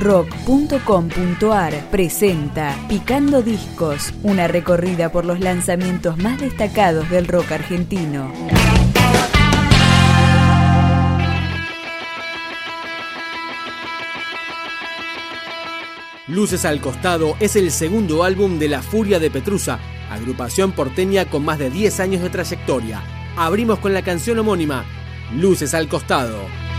rock.com.ar presenta Picando Discos, una recorrida por los lanzamientos más destacados del rock argentino. Luces al Costado es el segundo álbum de La Furia de Petrusa, agrupación porteña con más de 10 años de trayectoria. Abrimos con la canción homónima, Luces al Costado.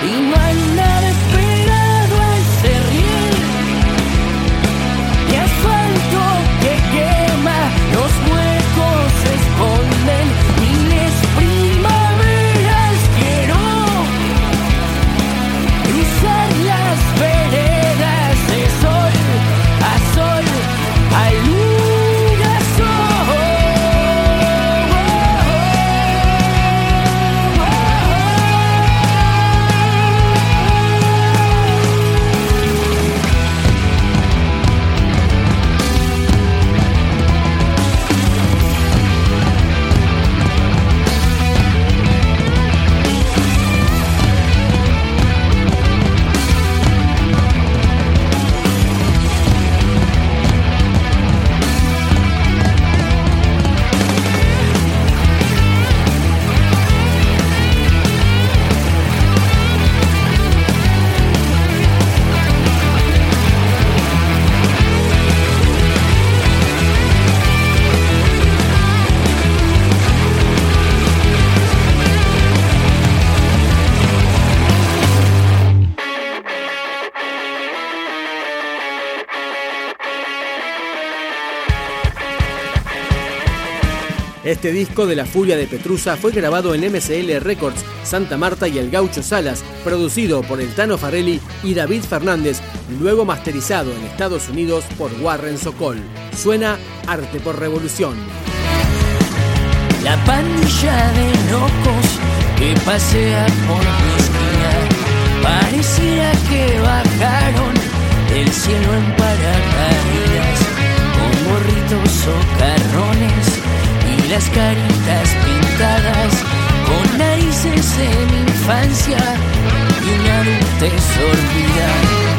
Even Este disco de La Furia de Petrusa fue grabado en MCL Records, Santa Marta y El Gaucho Salas, producido por el Tano Farrelly y David Fernández, luego masterizado en Estados Unidos por Warren Sokol. Suena Arte por Revolución. La pandilla de locos que pasea por mi esquina pareciera que bajaron del cielo en paracaídas con gorritos o carrones las caritas pintadas con narices de mi infancia y una adultez olvidada.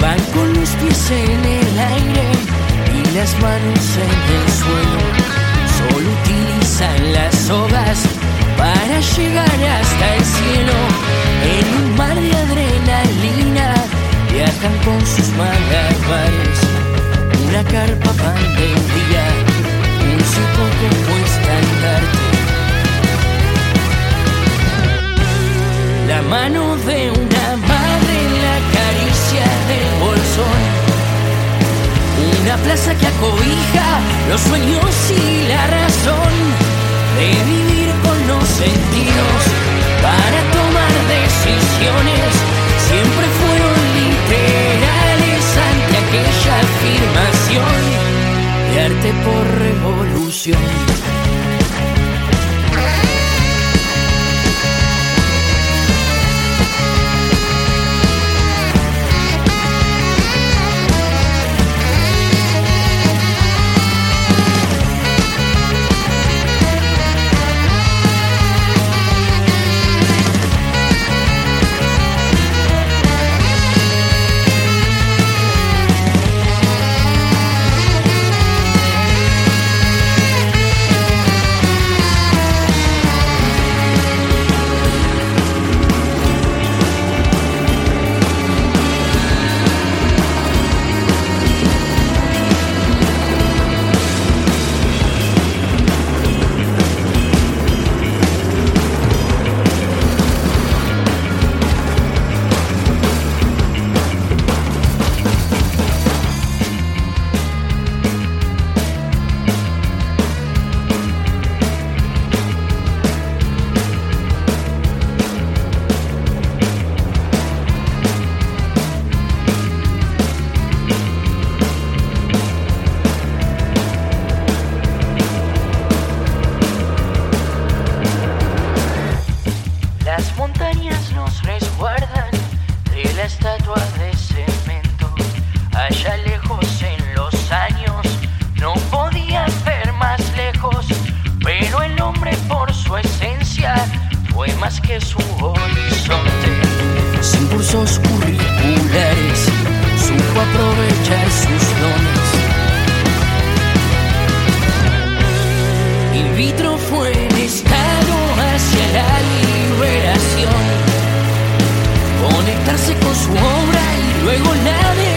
Van con los pies en el aire y las manos en el suelo. Solo utilizan las sogas para llegar con sus malabares. Una carpa pan de día, un circo compuesta andarte. La mano de una madre en la caricia del bolsón. Una plaza que acobija los sueños y la razón de vivir con los sentidos para tomar decisiones. Siempre fueron revolución. Más que su horizonte. Sin cursos curriculares, supo aprovechar sus dones. In vitro fue el estado hacia la liberación. Conectarse con su obra y luego la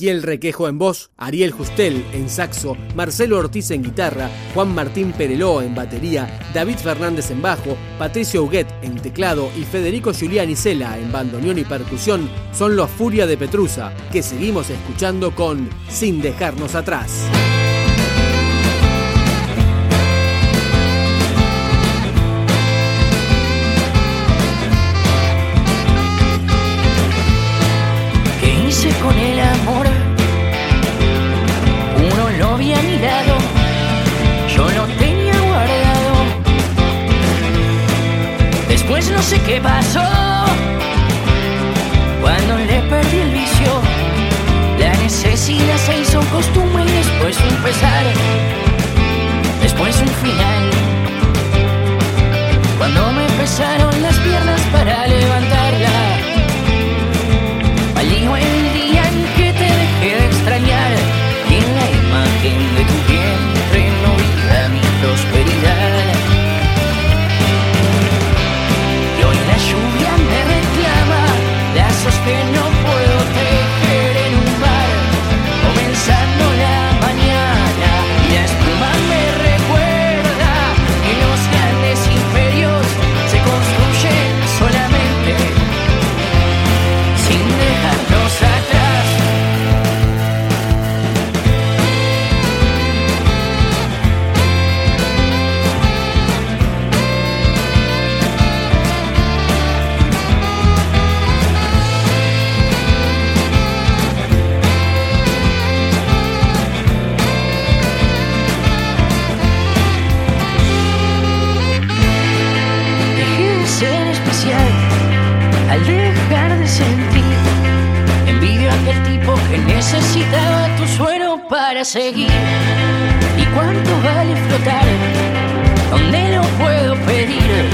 Ezequiel Requejo en voz, Ariel Justel en saxo, Marcelo Ortiz en guitarra, Juan Martín Pereló en batería, David Fernández en bajo, Patricio Huguet en teclado y Federico Julián Isela en bandoneón y percusión son los Furia de Petrusa, que seguimos escuchando con Sin dejarnos atrás. ¿Qué hice con el yo lo tenía guardado. Después no sé qué pasó, cuando le perdí el vicio, la necesidad se hizo costumbre y después un pesar. Dejar de sentir envidio a aquel tipo que necesitaba tu suero para seguir. ¿Y cuánto vale flotar? ¿Dónde lo puedo pedir?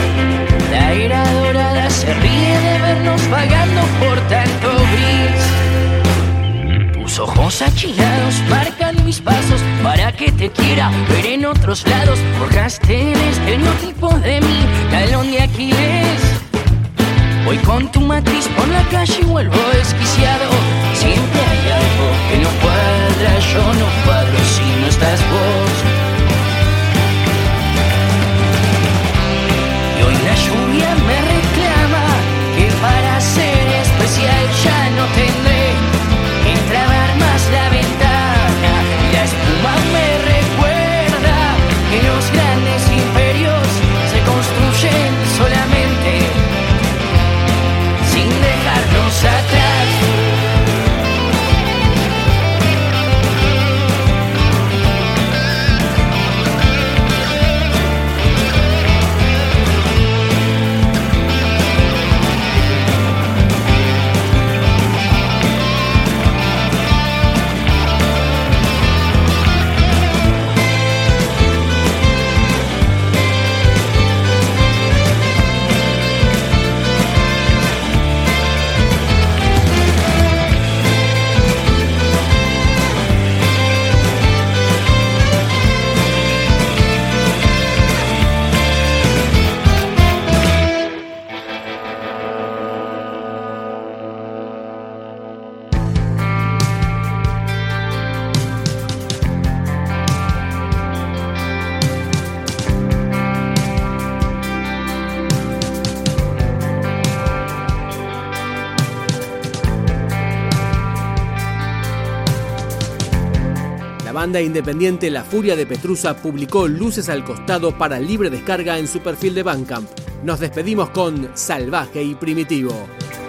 La era dorada se ríe de vernos vagando por tanto gris. Tus ojos achilados marcan mis pasos para que te quiera ver en otros lados. Forjaste el estereotipo de mí, talón de Aquiles. Voy con tu matriz por la calle y vuelvo desquiciado. Siempre hay algo que no cuadra, yo no cuadro si no estás vos. Y hoy la lluvia me banda independiente La Furia de Petrusa publicó Luces al Costado para libre descarga en su perfil de Bandcamp. Nos despedimos con Salvaje y Primitivo.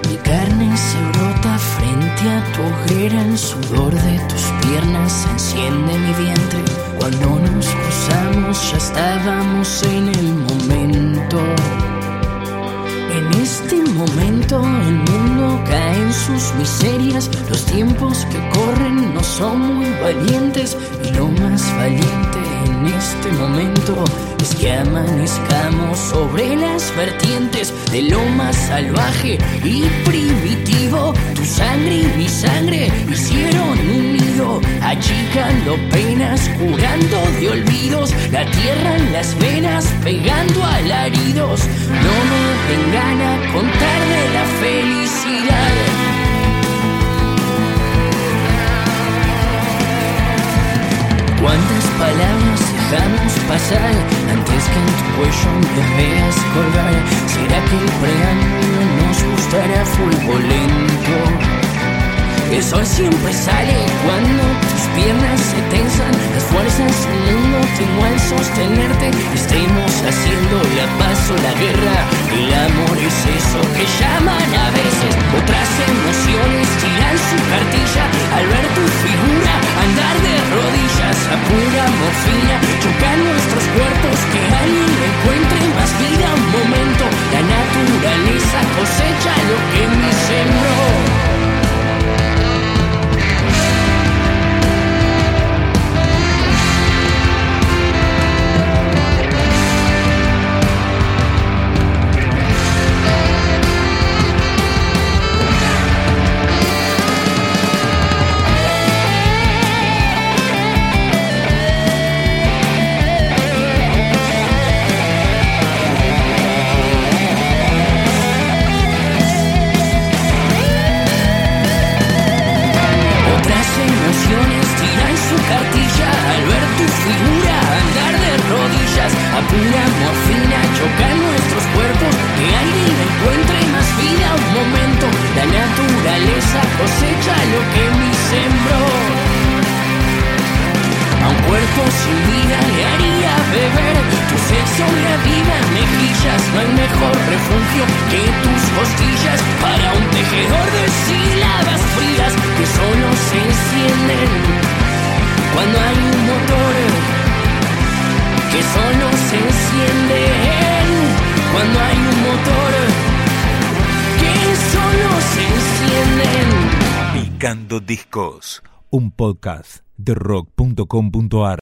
Mi carne se brota frente a tu hoguera, el sudor de tus piernas enciende mi vientre. Cuando nos cruzamos ya estábamos en el momento. En este momento el mundo sus miserias, los tiempos que corren no son muy valientes y lo más valiente en este momento es que amanezcamos sobre las vertientes de lo más salvaje y primitivo. Tu sangre y mi sangre hicieron un nido, achicando penas, curando de olvidos, la tierra en las venas, pegando alaridos. No me vengan a contar de la felicidad. Pasar antes que en tu cuello me veas colgar? ¿Será que el preámbulo nos gustará fuego lento? El sol siempre sale cuando tus piernas se tensan, las fuerzas del mundo tengo al sostenerte. Estemos haciendo la paz o la guerra. El amor es eso que llaman a veces. Otras emociones tiran su cartilla alla fine giocando sta rodillas. No hay mejor refugio que tus costillas para un tejedor de sílabas frías que solo se encienden cuando hay un motor que solo se encienden cuando hay un motor que solo se encienden. Picando Discos, un podcast de rock.com.ar